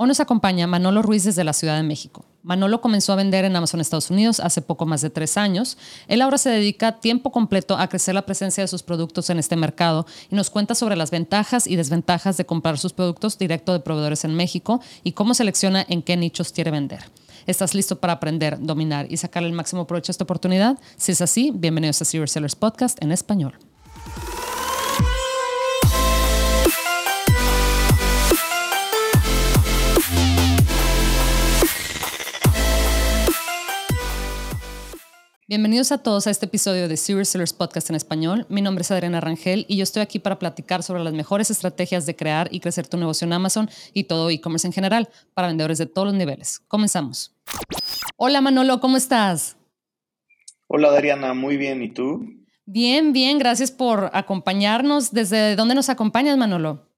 Hoy nos acompaña Manolo Ruiz desde la Ciudad de México. Manolo comenzó a vender en Amazon Estados Unidos hace poco más de tres años. Él ahora se dedica tiempo completo a crecer la presencia de sus productos en este mercado y nos cuenta sobre las ventajas y desventajas de comprar sus productos directo de proveedores en México y cómo selecciona en qué nichos quiere vender. ¿Estás listo para aprender, dominar y sacarle el máximo provecho a esta oportunidad? Si es así, bienvenidos a Serious Sellers Podcast en español. Bienvenidos a todos a este episodio de Serious Sellers Podcast en español. Mi nombre es Adriana Rangel y yo estoy aquí para platicar sobre las mejores estrategias de crear y crecer tu negocio en Amazon y todo e-commerce en general para vendedores de todos los niveles. Comenzamos. Hola Manolo, ¿cómo estás? Hola Adriana, muy bien. ¿Y tú? Bien, bien. Gracias por acompañarnos. ¿Desde dónde nos acompañas, Manolo?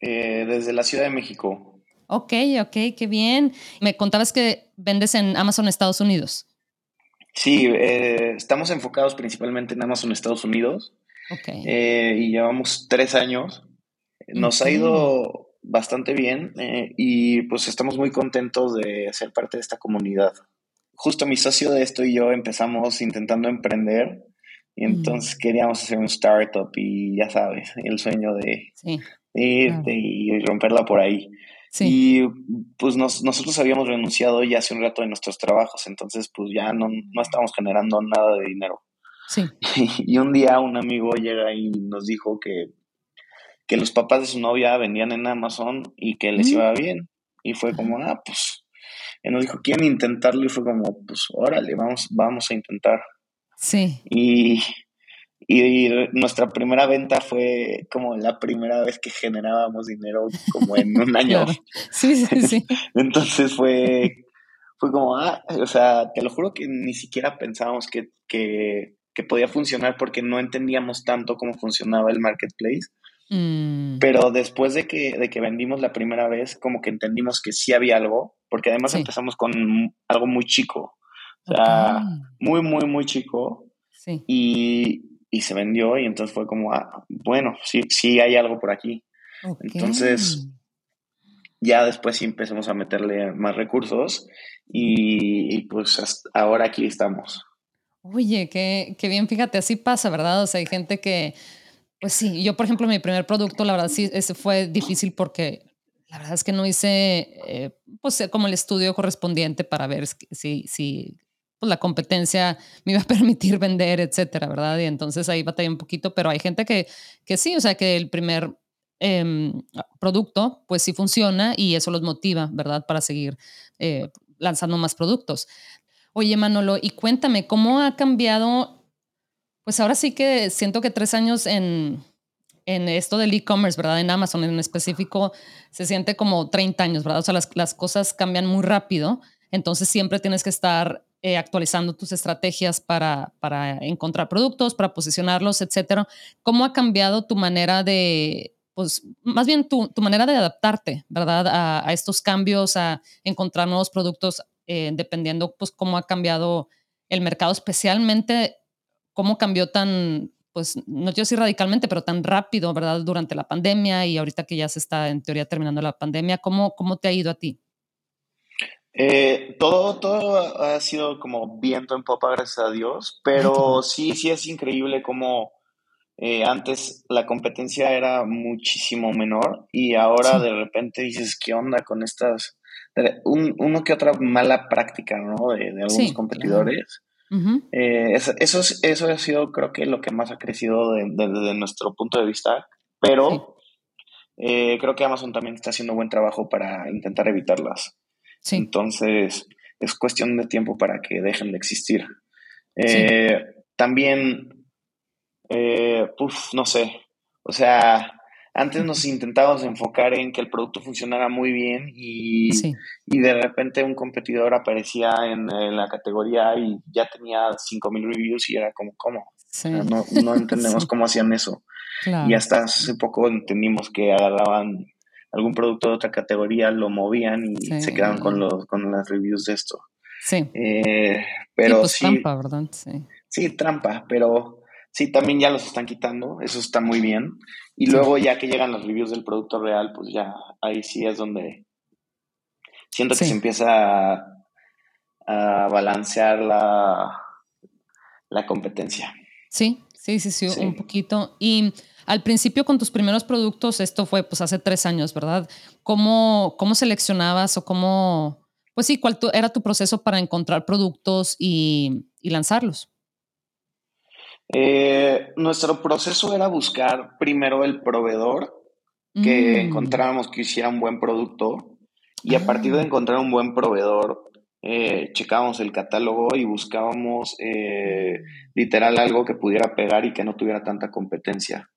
Eh, desde la Ciudad de México. Ok, ok, qué bien. Me contabas que vendes en Amazon Estados Unidos. Sí, eh, estamos enfocados principalmente en Amazon Estados Unidos. Okay. Eh, y llevamos tres años. Nos ha ido bastante bien eh, y pues estamos muy contentos de ser parte de esta comunidad. Justo mi socio de esto y yo empezamos intentando emprender y entonces queríamos hacer un startup y ya sabes, el sueño de, ir y romperla por ahí. Y pues nosotros habíamos renunciado ya hace un rato de nuestros trabajos, entonces pues ya no, no estábamos generando nada de dinero. Sí. Y un día un amigo llega y nos dijo que, que los papás de su novia vendían en Amazon y que les iba bien. Y fue como, ah, pues, él nos dijo, ¿quieren intentarlo? Y fue como, pues, órale, vamos, vamos a intentar. Sí. Y y, nuestra primera venta fue como la primera vez que generábamos dinero como en un año. Sí, sí, sí. Entonces fue, fue como, ah, o sea, te lo juro que ni siquiera pensábamos que, que, que podía funcionar porque no entendíamos tanto cómo funcionaba el marketplace. Mm. Pero después de que, de que vendimos la primera vez, como que entendimos que sí había algo, porque además empezamos con algo muy chico. O sea, muy, muy, muy chico. Sí. Y, y se vendió y entonces fue como, ah, bueno, sí, sí hay algo por aquí. Entonces, ya después sí empezamos a meterle más recursos y, pues ahora aquí estamos. Oye, qué, qué, bien, fíjate, así pasa, ¿verdad? O sea, hay gente que, pues sí, yo por ejemplo, mi primer producto, la verdad sí, ese fue difícil porque la verdad es que no hice, eh, pues como el estudio correspondiente para ver si, si pues la competencia me iba a permitir vender, etcétera, ¿verdad? Y entonces ahí batallé un poquito, pero hay gente que, que sí, o sea, que el primer em, producto, pues sí funciona y eso los motiva, ¿verdad? Para seguir eh, lanzando más productos. Oye, Manolo, y cuéntame, ¿cómo ha cambiado? Pues ahora sí que siento que tres años en, en esto del e-commerce, ¿verdad? En Amazon en específico, se siente como 30 años, ¿verdad? O sea, las, las cosas cambian muy rápido, entonces siempre tienes que estar eh, actualizando tus estrategias para, para, encontrar productos, para posicionarlos, etcétera. ¿Cómo ha cambiado tu manera de, pues, más bien tu, tu manera de adaptarte, ¿verdad? A, a, estos cambios, a encontrar nuevos productos, eh, dependiendo, pues, cómo ha cambiado el mercado, especialmente cómo cambió tan, pues, no quiero decir radicalmente, pero tan rápido, ¿verdad? Durante la pandemia y ahorita que ya se está, en teoría, terminando la pandemia, ¿cómo, cómo te ha ido a ti? Eh, todo, todo ha sido como viento en popa, gracias a Dios, pero sí, sí es increíble como eh, antes la competencia era muchísimo menor y ahora de repente dices, ¿qué onda con estas? Un, uno que otra mala práctica, ¿no? De, algunos competidores. Eh, eso, eso, ha sido, creo que, lo que más ha crecido desde nuestro punto de vista, pero creo que Amazon también está haciendo buen trabajo para intentar evitarlas. Entonces, es cuestión de tiempo para que dejen de existir. Eh, también, eh, no sé, o sea, antes nos intentábamos enfocar en que el producto funcionara muy bien y, y de repente un competidor aparecía en, la categoría y ya tenía 5.000 reviews y era como, ¿cómo? no, no, entendemos cómo hacían eso. Y hasta hace poco entendimos que agarraban algún producto de otra categoría lo movían y se quedaban con, los, con las reviews de esto. Sí. Eh, pero pues sí, trampa, ¿verdad? Sí. sí, trampa, pero sí, también ya los están quitando, eso está muy bien. Y luego ya que llegan las reviews del producto real, pues ya ahí sí es donde siento que se empieza a, balancear la, la competencia. Sí, sí, sí, sí, un poquito. Y al principio con tus primeros productos, esto fue pues hace tres años, ¿verdad? ¿Cómo, cómo seleccionabas o cómo, pues sí, cuál era tu proceso para encontrar productos y, lanzarlos? Eh, nuestro proceso era buscar primero el proveedor que mm. encontráramos que hiciera un buen producto y a partir de ah. encontrar un buen proveedor eh, checábamos el catálogo y buscábamos eh, literal algo que pudiera pegar y que no tuviera tanta competencia.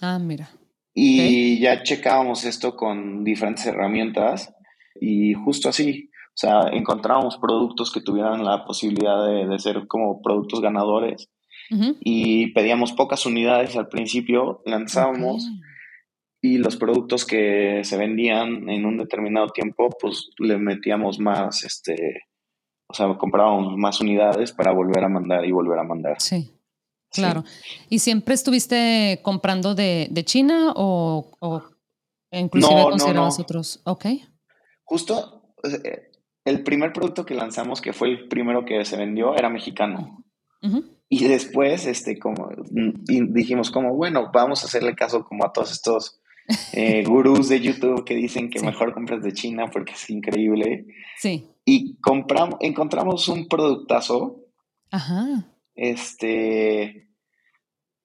Ah, mira. Y ya checábamos esto con diferentes herramientas y justo así, o sea, encontrábamos productos que tuvieran la posibilidad de, ser como productos ganadores y pedíamos pocas unidades al principio, lanzábamos y los productos que se vendían en un determinado tiempo, pues le metíamos más, este, o sea, comprábamos más unidades para volver a mandar y volver a mandar. Sí. Claro. ¿Y siempre estuviste comprando de, China o, inclusive no, considerabas otros? Ok. Justo eh, el primer producto que lanzamos, que fue el primero que se vendió, era mexicano. Y después, este, como, dijimos como, bueno, vamos a hacerle caso como a todos estos eh, gurús de YouTube que dicen que mejor compras de China porque es increíble. Sí. Y compramos, encontramos un productazo. Ajá este,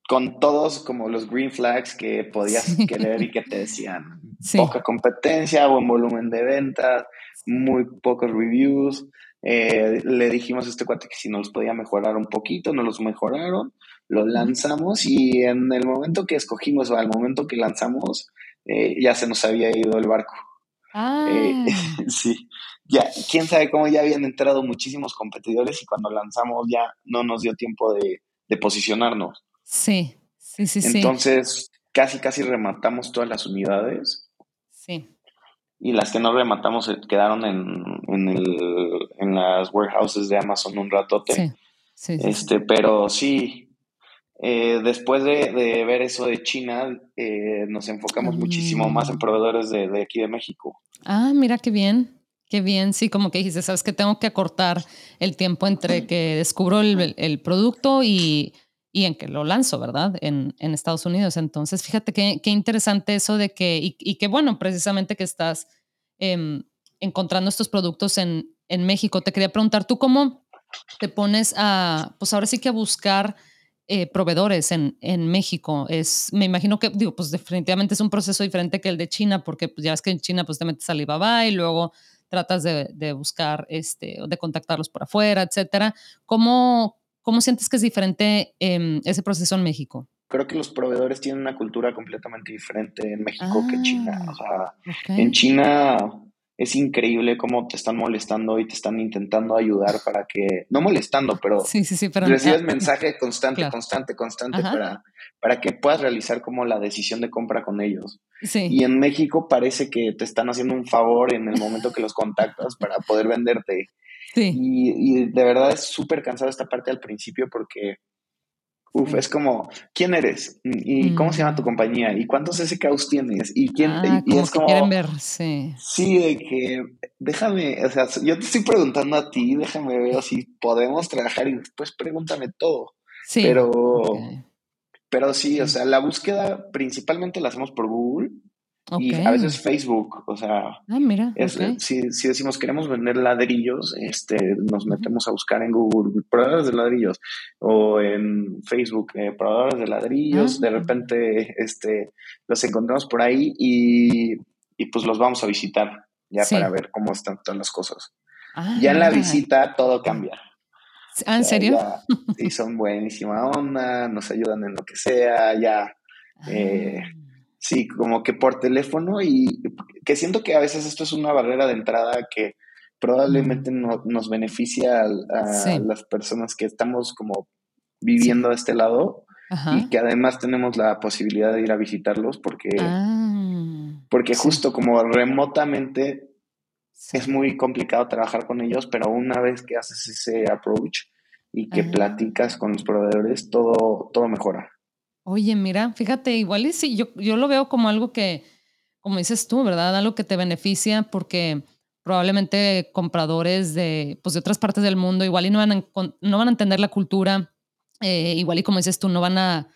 con todos como los green flags que podías querer y que te decían poca competencia, buen volumen de ventas, muy pocos reviews. Eh, le dijimos a este cuate que si nos podía mejorar un poquito, nos los mejoraron, lo lanzamos y en el momento que escogimos, o al momento que lanzamos, eh, ya se nos había ido el barco. Ah. Eh, sí, ya, quién sabe cómo ya habían entrado muchísimos competidores y cuando lanzamos ya no nos dio tiempo de, posicionarnos. Sí, sí, sí, sí. Entonces, casi, casi rematamos todas las unidades. Sí. Y las que no rematamos quedaron en, el, en las warehouses de Amazon un ratote. Sí. sí, este, Pero sí, eh, después de, ver eso de China, eh, nos enfocamos muchísimo más en proveedores de, de, aquí de México. Ah, mira qué bien. Qué bien, sí, como que dijiste, sabes que tengo que acortar el tiempo entre que descubro el, producto y, en que lo lanzo, ¿verdad? En, Estados Unidos. Entonces, fíjate qué, interesante eso de que, y, y que bueno, precisamente que estás em, encontrando estos productos en, en México. Te quería preguntar, ¿tú cómo te pones a, pues ahora sí que a buscar eh, proveedores en, en, México. Es, me imagino que, digo, pues definitivamente es un proceso diferente que el de China, porque pues, ya ves que en China pues te metes a Alibaba y luego tratas de, de buscar, este, de contactarlos por afuera, etcétera. ¿Cómo, cómo sientes que es diferente eh, ese proceso en México? Creo que los proveedores tienen una cultura completamente diferente en México que en China. O sea, ah, en China es increíble cómo te están molestando y te están intentando ayudar para que, no molestando, pero, sí, sí, sí, pero recibes mensaje constante, constante, constante para, para que puedas realizar como la decisión de compra con ellos. Y en México parece que te están haciendo un favor en el momento que los contactas para poder venderte. Y, y de verdad es súper cansado esta parte al principio porque Uf, es como, ¿quién eres? ¿Y cómo se llama tu mm. compañía? ¿Y cuántos SKUs tienes? ¿Y quién? Ah, y, es como, quieren ver, sí. Sí, de que, déjame, o sea, yo te estoy preguntando a ti, déjame ver si podemos trabajar y después pregúntame todo. Sí. Pero, pero sí, o sea, la búsqueda principalmente la hacemos por Google y a veces Facebook, o sea, ah, mira, si, decimos queremos vender ladrillos, este, nos metemos a buscar en Google proveedores de ladrillos o en Facebook eh, proveedores de ladrillos, de ah. repente este, los encontramos por ahí y, y pues los vamos a visitar ya para ver cómo están todas las cosas. Ah, ya en la visita todo cambia. ¿Ah, ¿En serio? y son buenísima onda, nos ayudan en lo que sea, ya. Eh, Sí, como que por teléfono y que siento que a veces esto es una barrera de entrada que probablemente no, nos beneficia a, las personas que estamos como viviendo a este lado y que además tenemos la posibilidad de ir a visitarlos porque, ah, porque justo como remotamente es muy complicado trabajar con ellos, pero una vez que haces ese approach y que platicas con los proveedores, todo, todo mejora. Oye, mira, fíjate, igual y sí, yo, yo lo veo como algo que, como dices tú, ¿verdad? Algo que te beneficia porque probablemente compradores de, pues, de otras partes del mundo igual y no van a, no van a entender la cultura, eh, igual y como dices tú, no van a,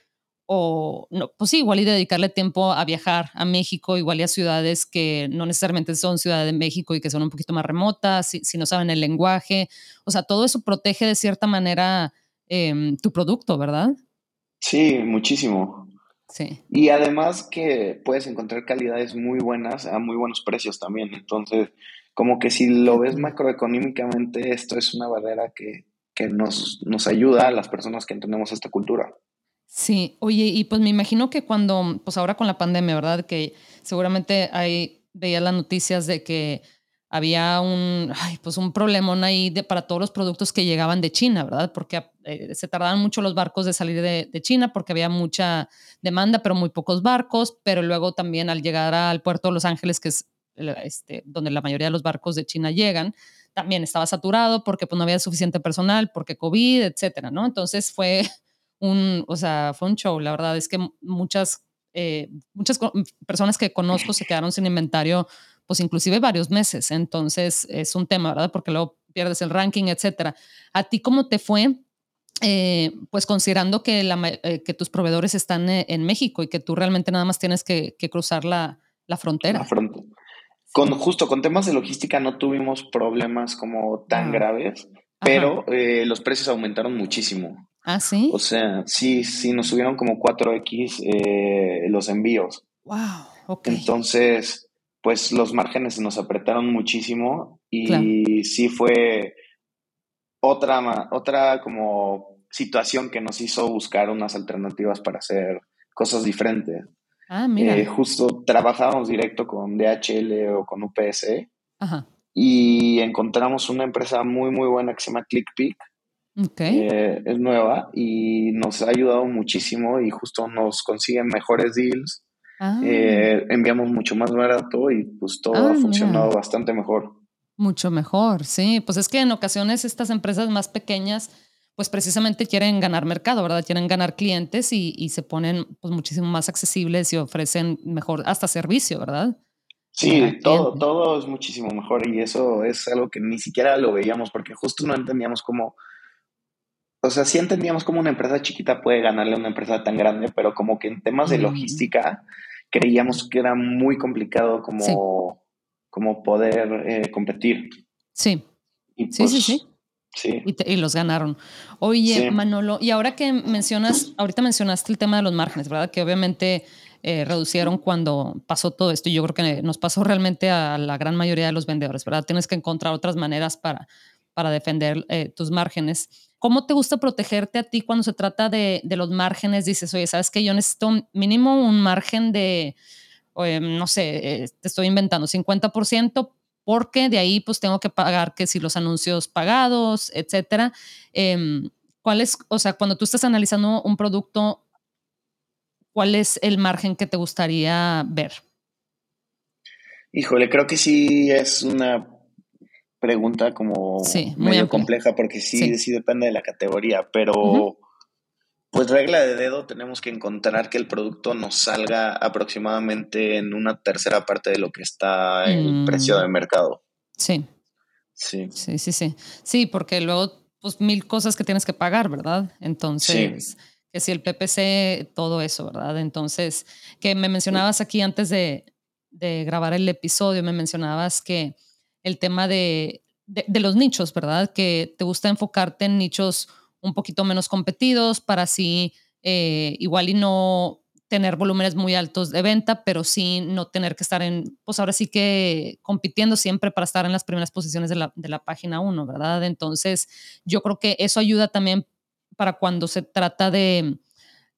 o no, pues sí, igual y dedicarle tiempo a viajar a México, igual y a ciudades que no necesariamente son Ciudad de México y que son un poquito más remotas, si, no saben el lenguaje, o sea, todo eso protege de cierta manera em, tu producto, ¿verdad? Sí, muchísimo. Sí. Y además que puedes encontrar calidades muy buenas a muy buenos precios también. Entonces, como que si lo ves macroeconómicamente, esto es una barrera que, que nos, nos ayuda a las personas que entendemos esta cultura. Sí, oye, y pues me imagino que cuando, pues ahora con la pandemia, ¿verdad? Que seguramente hay, veía las noticias de que había un, ay, pues un problemón ahí de, para todos los productos que llegaban de China, ¿verdad? Porque eh, se tardaban mucho los barcos de salir de, de, China porque había mucha demanda, pero muy pocos barcos, pero luego también al llegar al puerto de Los Ángeles, que es este, donde la mayoría de los barcos de China llegan, también estaba saturado porque pues, no había suficiente personal, porque COVID, etcétera, ¿no? Entonces fue un, o sea, fue un show, la verdad es que muchas, eh, muchas personas que conozco se quedaron sin inventario pues inclusive varios meses. Entonces es un tema, ¿verdad? Porque luego pierdes el ranking, etcétera. ¿A ti cómo te fue? Eh, pues considerando que, la, eh, que tus proveedores están eh, en México y que tú realmente nada más tienes que, cruzar la, frontera. Con, justo con temas de logística no tuvimos problemas como tan ah. graves, pero los precios aumentaron muchísimo. Ah, sí. O sea, sí, sí, nos subieron como 4X los envíos. Wow, ok. Entonces, pues los márgenes nos apretaron muchísimo y sí fue otra, otra como situación que nos hizo buscar unas alternativas para hacer cosas diferentes. Ah, mira. Eh, justo trabajábamos directo con DHL o con UPS y encontramos una empresa muy, muy buena que se llama ClickPick. Okay. Eh, es nueva y nos ha ayudado muchísimo y justo nos consiguen mejores deals Ah. Eh, enviamos mucho más barato y pues todo ha ah, funcionado bastante mejor. Mucho mejor, sí. Pues es que en ocasiones estas empresas más pequeñas, pues precisamente quieren ganar mercado, ¿verdad? Quieren ganar clientes y, se ponen pues muchísimo más accesibles y ofrecen mejor hasta servicio, ¿verdad? Sí, todo, todo es muchísimo mejor y eso es algo que ni siquiera lo veíamos porque justo no entendíamos cómo, o sea, sí entendíamos cómo una empresa chiquita puede ganarle a una empresa tan grande, pero como que en temas de mm. logística creíamos que era muy complicado como, como poder eh, competir. Sí. Y sí, sí, sí. Sí. Y, los ganaron. Oye, Manolo, y ahora que mencionas, ahorita mencionaste el tema de los márgenes, ¿verdad? Que obviamente eh, reducieron cuando pasó todo esto. Y yo creo que nos pasó realmente a la gran mayoría de los vendedores, ¿verdad? Tienes que encontrar otras maneras para, para defender eh, tus márgenes. ¿Cómo te gusta protegerte a ti cuando se trata de, los márgenes? Dices, oye, ¿sabes que Yo necesito mínimo un margen de, no sé, eh, te estoy inventando, 50%, porque de ahí pues tengo que pagar que si los anuncios pagados, etcétera. Em, ¿Cuál es, o sea, cuando tú estás analizando un producto, cuál es el margen que te gustaría ver? Híjole, creo que sí es una pregunta como medio compleja porque sí, sí, depende de la categoría, pero pues regla de dedo tenemos que encontrar que el producto nos salga aproximadamente en una tercera parte de lo que está el precio de mm. mercado. Sí. Sí. Sí, sí, sí. Sí, porque luego pues mil cosas que tienes que pagar, ¿verdad? Entonces, que si el PPC, todo eso, ¿verdad? Entonces, que me mencionabas aquí antes de, de grabar el episodio, me mencionabas que el tema de, los nichos, ¿verdad? Que te gusta enfocarte en nichos un poquito menos competidos para así eh, igual y no tener volúmenes muy altos de venta, pero sí no tener que estar en, pues ahora sí que compitiendo siempre para estar en las primeras posiciones de la, de la página 1, ¿verdad? Entonces, yo creo que eso ayuda también para cuando se trata de,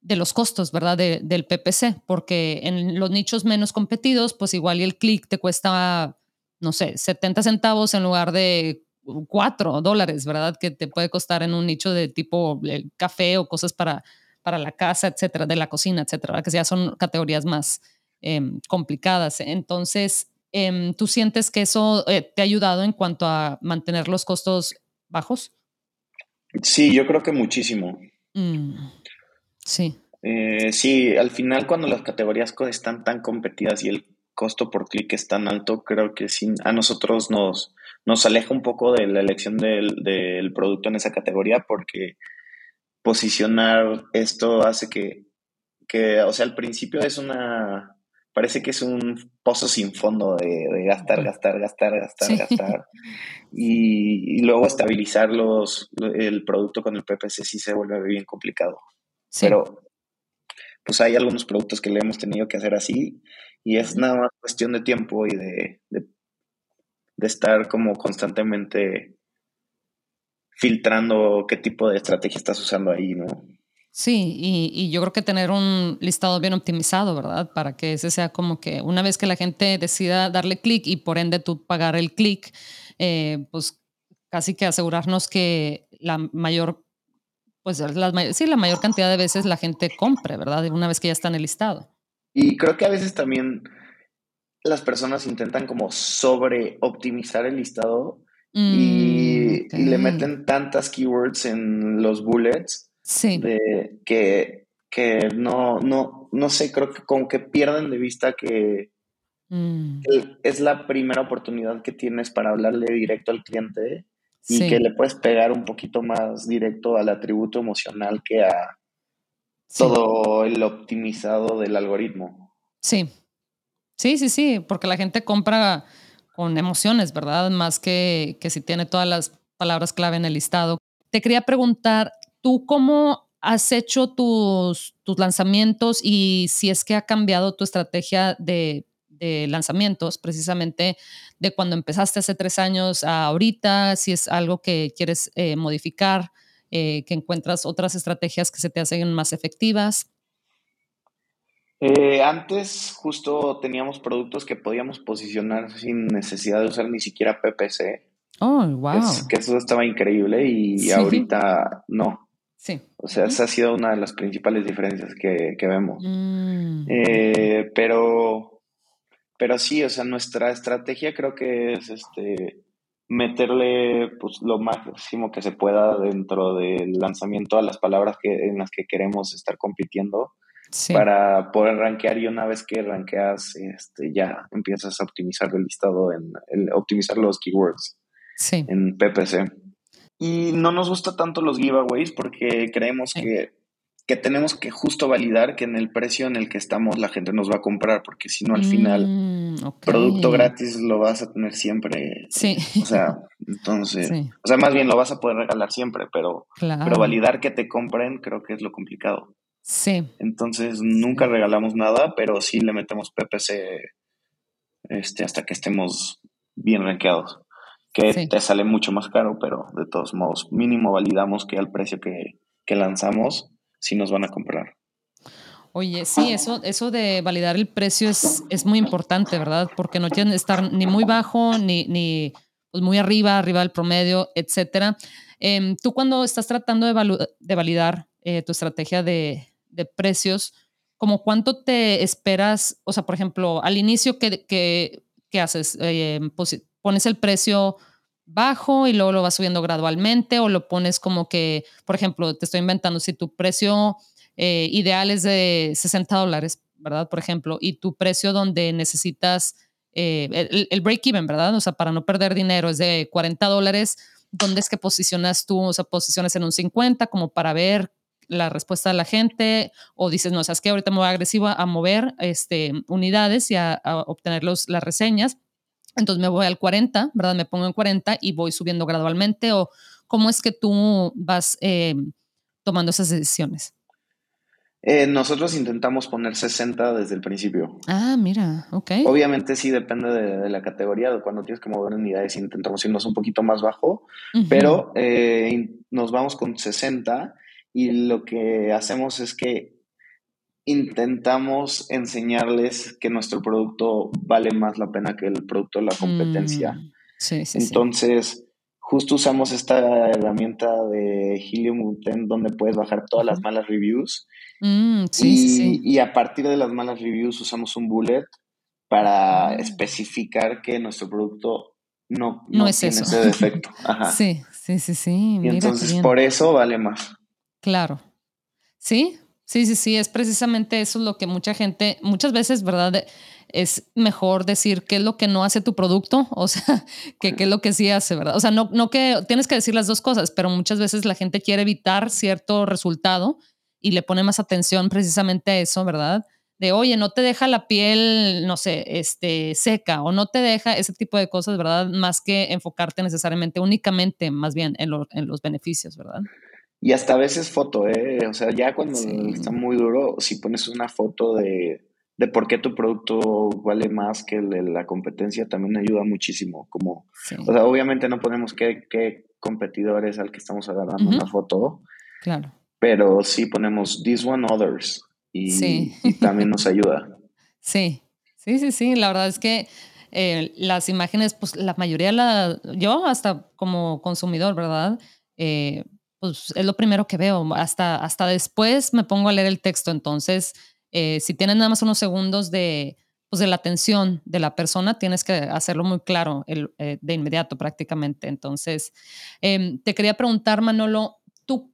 de los costos, ¿verdad? del PPC, porque en los nichos menos competidos, pues igual y el clic te cuesta no sé, 70 centavos en lugar de 4 dólares, ¿verdad? Que te puede costar en un nicho de tipo el café o cosas para, para la casa, etcétera, de la cocina, etcétera, que ya son categorías más em, complicadas. Entonces, em, ¿tú sientes que eso eh, te ha ayudado en cuanto a mantener los costos bajos? Sí, yo creo que muchísimo. Mm, sí. Eh, sí, al final cuando las categorías están tan competidas y el costo por clic es tan alto, creo que sí, a nosotros nos, nos aleja un poco de la elección del, del producto en esa categoría porque posicionar esto hace que, que, o sea, al principio es una, parece que es un pozo sin fondo de, gastar, gastar, gastar, gastar, gastar. Y, luego estabilizar los, el producto con el PPC sí se vuelve bien complicado. Pero pues hay algunos productos que le hemos tenido que hacer así y es nada más cuestión de tiempo y de, de, estar como constantemente filtrando qué tipo de estrategia estás usando ahí, ¿no? Sí, y, y, yo creo que tener un listado bien optimizado, ¿verdad? Para que ese sea como que una vez que la gente decida darle clic y por ende tú pagar el clic, eh, pues casi que asegurarnos que la mayor pues la, sí, la mayor cantidad de veces la gente compre, ¿verdad? Una vez que ya está en el listado. Y creo que a veces también las personas intentan como sobre optimizar el listado y, mm, le meten tantas keywords en los bullets de, que, que no, no, no sé, creo que como que pierden de vista que mm. es la primera oportunidad que tienes para hablarle directo al cliente y que le puedes pegar un poquito más directo al atributo emocional que a todo el optimizado del algoritmo. Sí, sí, sí, sí, porque la gente compra con emociones, ¿verdad? Más que, que si tiene todas las palabras clave en el listado. Te quería preguntar, ¿tú cómo has hecho tus, tus lanzamientos y si es que ha cambiado tu estrategia de lanzamientos, precisamente de cuando empezaste hace tres años a ahorita, si es algo que quieres eh, modificar, eh, que encuentras otras estrategias que se te hacen más efectivas. Eh, antes justo teníamos productos que podíamos posicionar sin necesidad de usar ni siquiera PPC. Oh, wow. que eso estaba increíble y ahorita no. Sí. O sea, esa ha sido una de las principales diferencias que, vemos. Mm. pero pero sí, o sea, nuestra estrategia creo que es este meterle pues lo máximo que se pueda dentro del lanzamiento a las palabras que, en las que queremos estar compitiendo para poder rankear y una vez que rankeas este, ya empiezas a optimizar el listado en optimizar los keywords en PPC. Y no nos gusta tanto los giveaways porque creemos que que tenemos que justo validar que en el precio en el que estamos la gente nos va a comprar, porque si no al final mm, producto gratis lo vas a tener siempre. Sí. O sea, entonces, o sea, más bien lo vas a poder regalar siempre, pero, pero validar que te compren creo que es lo complicado. Sí. Entonces, nunca regalamos nada, pero sí le metemos PPC este, hasta que estemos bien rankeados. Que te sale mucho más caro, pero de todos modos, mínimo validamos que al precio que, que lanzamos si nos van a comprar. Oye, sí, eso, eso de validar el precio es, es muy importante, ¿verdad? Porque no que estar ni muy bajo, ni, ni pues muy arriba, arriba del promedio, etcétera. Em, tú cuando estás tratando de, de validar eh, tu estrategia de, precios, ¿como cuánto te esperas? O sea, por ejemplo, al inicio, ¿qué, qué, qué haces? Eh, ¿Pones el precio bajo y luego lo vas subiendo gradualmente o lo pones como que, por ejemplo, te estoy inventando, si tu precio eh, ideal es de 60 dólares, ¿verdad? Por ejemplo, y tu precio donde necesitas eh, el, break-even, ¿verdad? O sea, para no perder dinero es de 40 dólares, ¿dónde es que posicionas tú? O sea, posiciones en un 50 como para ver la respuesta de la gente o dices, no, o sea, es que ahorita me voy agresivo a mover este, unidades y a, a obtener los, las reseñas entonces me voy al 40, ¿verdad? Me pongo en 40 y voy subiendo gradualmente o cómo es que tú vas eh, tomando esas decisiones. Eh, nosotros intentamos poner 60 desde el principio. Ah, mira, ok. Obviamente sí depende de, la categoría, cuando tienes que mover unidades intentamos irnos un poquito más bajo, pero eh, nos vamos con 60 y lo que hacemos es que intentamos enseñarles que nuestro producto vale más la pena que el producto de la competencia. Mm, sí, sí, Entonces, justo usamos esta herramienta de Helium donde puedes bajar todas las malas reviews. Mm, y, y, a partir de las malas reviews usamos un bullet para ah. especificar que nuestro producto no, no, es tiene ese defecto. Sí, sí, sí, sí. Y entonces por eso vale más. Claro. Sí, Sí, sí, sí, es precisamente eso lo que mucha gente, muchas veces, ¿verdad? es mejor decir qué es lo que no hace tu producto, o sea, que qué es lo que sí hace, ¿verdad? O sea, no, no que tienes que decir las dos cosas, pero muchas veces la gente quiere evitar cierto resultado y le pone más atención precisamente a eso, ¿verdad? De, oye, no te deja la piel, no sé, este, seca o no te deja ese tipo de cosas, ¿verdad? Más que enfocarte necesariamente, únicamente, más bien, en, en los beneficios, ¿verdad? Y hasta a veces foto, ¿eh? O sea, ya cuando está muy duro, si pones una foto de, de por qué tu producto vale más que la competencia, también ayuda muchísimo. Como, O sea, obviamente no ponemos qué, qué competidor es al que estamos agarrando una foto. Claro. Pero sí ponemos this one others. Y, también nos ayuda. Sí, sí, sí, sí. La verdad es que eh, las imágenes, pues la mayoría, la, yo hasta como consumidor, ¿verdad? Eh, pues es lo primero que veo. Hasta, hasta después me pongo a leer el texto. Entonces, eh, si tienes nada más unos segundos de, pues de la atención de la persona, tienes que hacerlo muy claro eh, de inmediato prácticamente. Entonces, em, te quería preguntar, Manolo, ¿tú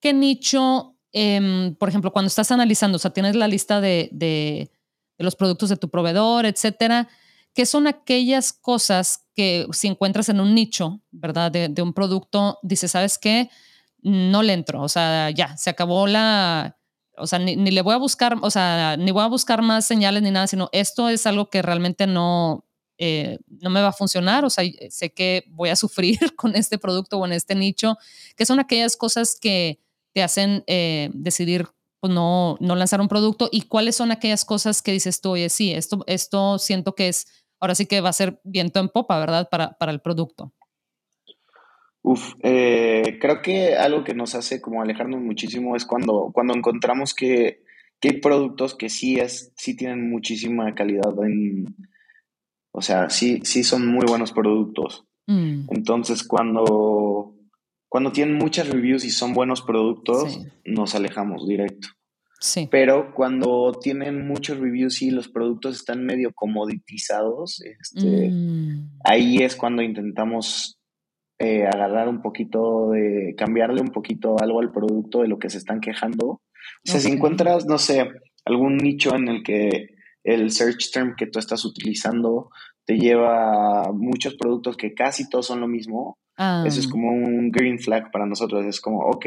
qué nicho, em, por ejemplo, cuando estás analizando, o sea, tienes la lista de, de, los productos de tu proveedor, etcétera? ¿Qué son aquellas cosas que si encuentras en un nicho, ¿verdad? De un producto, dices, ¿sabes qué? No le entro, o sea, ya, se acabó la, o sea, ni, le voy a buscar, o sea, ni voy a buscar más señales ni nada, sino esto es algo que realmente no, eh, no me va a funcionar, o sea, sé que voy a sufrir con este producto o en este nicho, que son aquellas cosas que te hacen eh, decidir pues no, no lanzar un producto y cuáles son aquellas cosas que dices tú, oye, sí, esto, esto siento que es, ahora sí que va a ser viento en popa, ¿verdad? Para, para el producto. Uf, eh, creo que algo que nos hace como alejarnos muchísimo es cuando, cuando encontramos que, hay productos que sí, es, sí tienen muchísima calidad en, o sea, sí, sí son muy buenos productos. Mm. Entonces, cuando, cuando tienen muchas reviews y son buenos productos, nos alejamos directo. Sí. Pero cuando tienen muchos reviews y los productos están medio comoditizados, este, mm. ahí es cuando intentamos eh, agarrar un poquito de, cambiarle un poquito algo al producto de lo que se están quejando. O sea, si encuentras, no sé, algún nicho en el que el search term que tú estás utilizando te lleva a muchos productos que casi todos son lo mismo, eso es ah. como un green flag para nosotros. Es como, ok,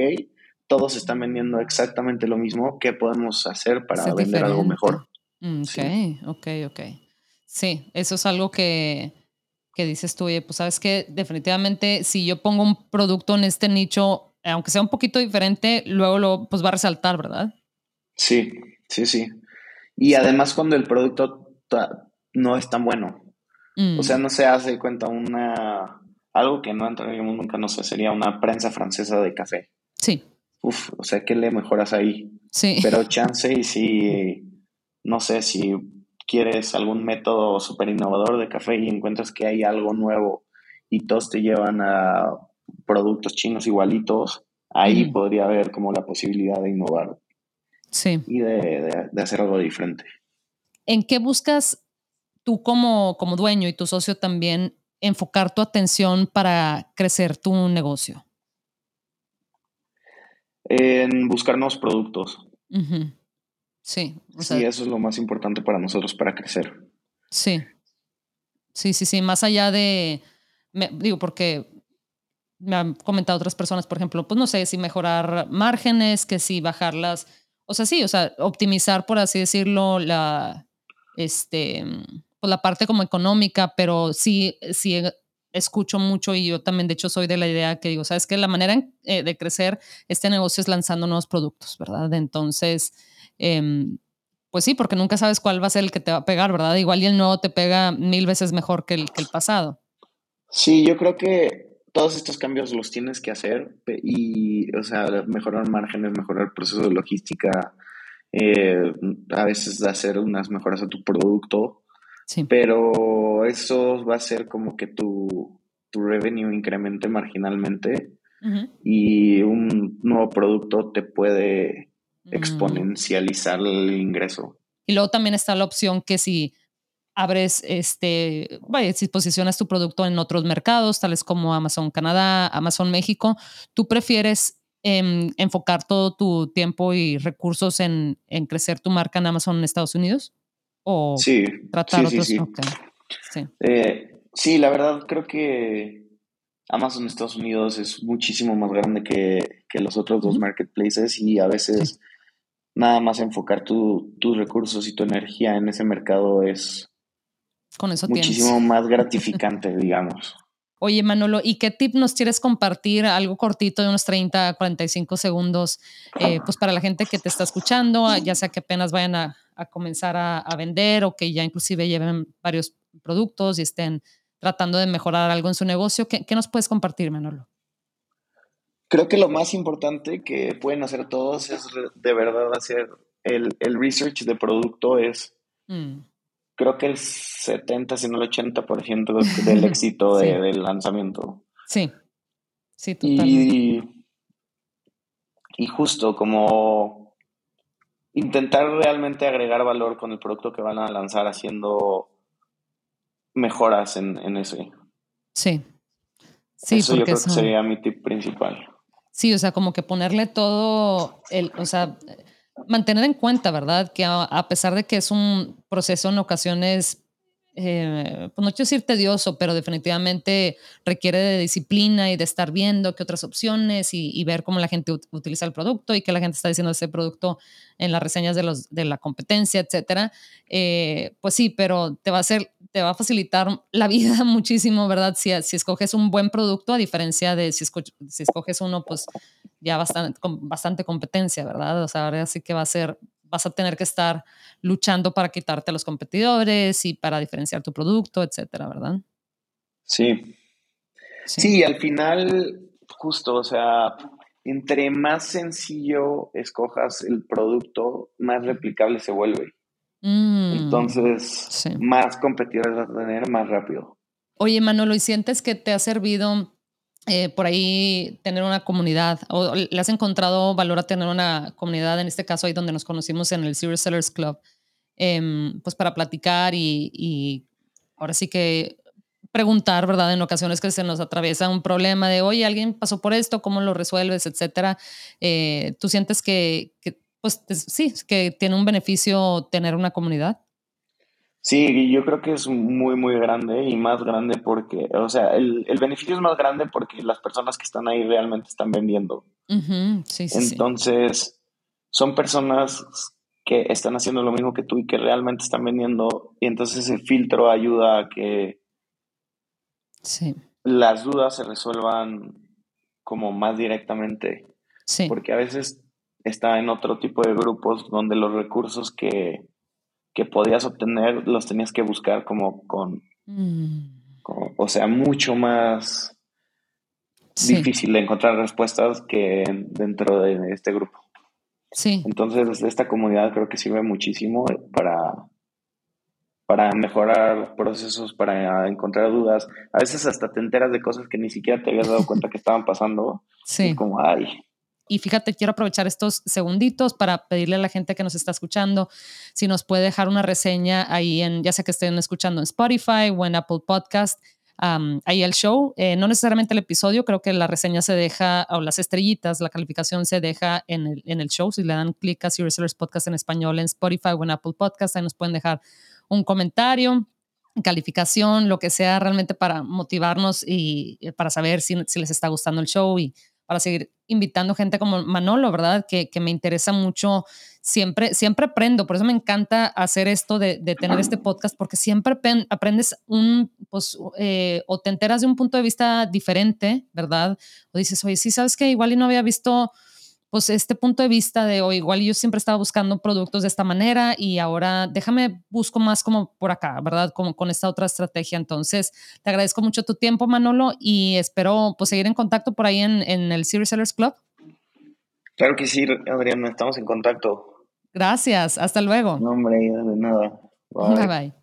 todos están vendiendo exactamente lo mismo, ¿qué podemos hacer para vender algo mejor? Mm, ok, ok, ok. Sí, eso es algo que, que dices tú, oye, pues sabes que definitivamente si yo pongo un producto en este nicho, aunque sea un poquito diferente, luego lo pues va a resaltar, ¿verdad? Sí, sí, sí. Y además cuando el producto no es tan bueno. O sea, mm. no se hace cuenta una... Algo que no entraríamos nunca, no sé, sería una prensa francesa de café. Sí. Uf, o sea, ¿qué le mejoras ahí? Sí. Pero chance y si, no sé, si quieres algún método súper innovador de café y encuentras que hay algo nuevo y todos te llevan a productos chinos igualitos, ahí podría haber como la posibilidad de innovar sí. y de, hacer algo diferente. ¿En qué buscas tú como, como dueño y tu socio también enfocar tu atención para crecer tu negocio? En buscar nuevos productos. Sí. sí, eso es lo más importante para nosotros para crecer. Sí. Sí, sí, sí. Más allá de, digo, porque me han comentado otras personas, por ejemplo, pues no sé si mejorar márgenes, que si bajarlas, o sea, sí, o sea, optimizar, por así decirlo, la, este, pues la parte como económica, pero sí, sí escucho mucho y yo también, de hecho, soy de la idea que digo, sabes que la manera eh, de crecer este negocio es lanzando nuevos productos, ¿verdad? Entonces, Em, pues sí, porque nunca sabes cuál va a ser el que te va a pegar, ¿verdad? Igual y el nuevo te pega mil veces mejor que el, que el pasado. Sí, yo creo que todos estos cambios los tienes que hacer y, o sea, mejorar márgenes, mejorar el proceso de logística, eh, a veces hacer unas mejoras a tu producto, sí. pero eso va a ser como que tu, tu revenue incremente marginalmente y un nuevo producto te puede. Exponencializar el ingreso. Y luego también está la opción que si abres, este, vaya, si posicionas tu producto en otros mercados, tales como Amazon Canadá, Amazon México, tú prefieres em, enfocar todo tu tiempo y recursos en, crecer tu marca en Amazon en Estados Unidos? o tratar otros. Sí, eh, sí. la verdad creo que Amazon Estados Unidos es muchísimo más grande que, los otros dos marketplaces y a veces nada más enfocar tus recursos y tu energía en ese mercado es Con eso muchísimo más gratificante, digamos. Oye, Manolo, ¿y qué tip nos quieres compartir? Algo cortito de unos 30, 45 segundos, eh, pues para la gente que te está escuchando, ya sea que apenas vayan a, comenzar a, vender o que ya inclusive lleven varios productos y estén tratando de mejorar algo en su negocio. ¿Qué, nos puedes compartir, Manolo? Creo que lo más importante que pueden hacer todos es de verdad hacer el, research de producto, es... Mm creo que el 70, si no el 80% del éxito del lanzamiento. Sí, sí, totalmente. Y, justo como intentar realmente agregar valor con el producto que van a lanzar haciendo mejoras en, en ese. Sí. Sí, Eso yo creo que sería mi tip principal. Sí, o sea, como que ponerle todo, el, o sea, mantener en cuenta, ¿verdad? Que a, pesar de que es un proceso en ocasiones, eh, pues no quiero decir tedioso, pero definitivamente requiere de disciplina y de estar viendo qué otras opciones y, ver cómo la gente utiliza el producto y qué la gente está diciendo ese producto en las reseñas de, los, de la competencia, etcétera. Eh, pues sí, pero te va a hacer, te va a facilitar la vida muchísimo, ¿verdad? Si, si escoges un buen producto, a diferencia de si, si escoges uno, pues ya bastante, con bastante competencia, ¿verdad? O sea, ahora sí que va a ser, vas a tener que estar luchando para quitarte a los competidores y para diferenciar tu producto, etcétera, ¿verdad? Sí. Sí, sí al final, justo, o sea, entre más sencillo escojas el producto, más replicable se vuelve. Mm, Entonces, más competidores vas a tener más rápido. Oye, Manolo, ¿y sientes que te ha servido eh, por ahí tener una comunidad o le has encontrado valor a tener una comunidad, en este caso ahí donde nos conocimos en el Serious Sellers Club, em, pues para platicar y, ahora sí que preguntar, ¿verdad? En ocasiones que se nos atraviesa un problema de, oye, alguien pasó por esto, ¿cómo lo resuelves? Etcétera. Eh, ¿Tú sientes que, que, pues sí, que tiene un beneficio tener una comunidad? Sí, yo creo que es muy, muy grande y más grande porque, o sea, el, beneficio es más grande porque las personas que están ahí realmente están vendiendo. sí, sí, Entonces, son personas que están haciendo lo mismo que tú y que realmente están vendiendo y entonces ese filtro ayuda a que las dudas se resuelvan como más directamente. Sí. Porque a veces está en otro tipo de grupos donde los recursos que que podías obtener los tenías que buscar como con, mm. o sea, mucho más difícil de encontrar respuestas que dentro de este grupo. Sí. Entonces, esta comunidad creo que sirve muchísimo para, para mejorar procesos, para encontrar dudas. A veces hasta te enteras de cosas que ni siquiera te habías dado cuenta que estaban pasando. Sí. como, ay, y fíjate, quiero aprovechar estos segunditos para pedirle a la gente que nos está escuchando si nos puede dejar una reseña ahí en, ya sea que estén escuchando en Spotify o en Apple Podcast, ahí el show. Eh, no necesariamente el episodio, creo que la reseña se deja, o las estrellitas, la calificación se deja en el, en el show. Si le dan clic a Serious Sellers Podcast en español en Spotify o en Apple Podcast, ahí nos pueden dejar un comentario calificación, lo que sea realmente para motivarnos y eh, para saber si, si les está gustando el show y para seguir invitando gente como Manolo, ¿verdad? Que, me interesa mucho. Siempre, siempre aprendo, por eso me encanta hacer esto de, tener este podcast, porque siempre aprendes un, pues, eh, o te enteras de un punto de vista diferente, ¿verdad? O dices, oye, sí, sabes que igual y no había visto pues este punto de vista de, o igual yo siempre estaba buscando productos de esta manera y ahora déjame busco más como por acá, ¿verdad? Como con esta otra estrategia. Entonces, te agradezco mucho tu tiempo, Manolo, y espero pues seguir en contacto por ahí en, en el Series Sellers Club. Claro que sí, Adriana, estamos en contacto. Gracias, hasta luego. No, hombre, de nada. bye. bye.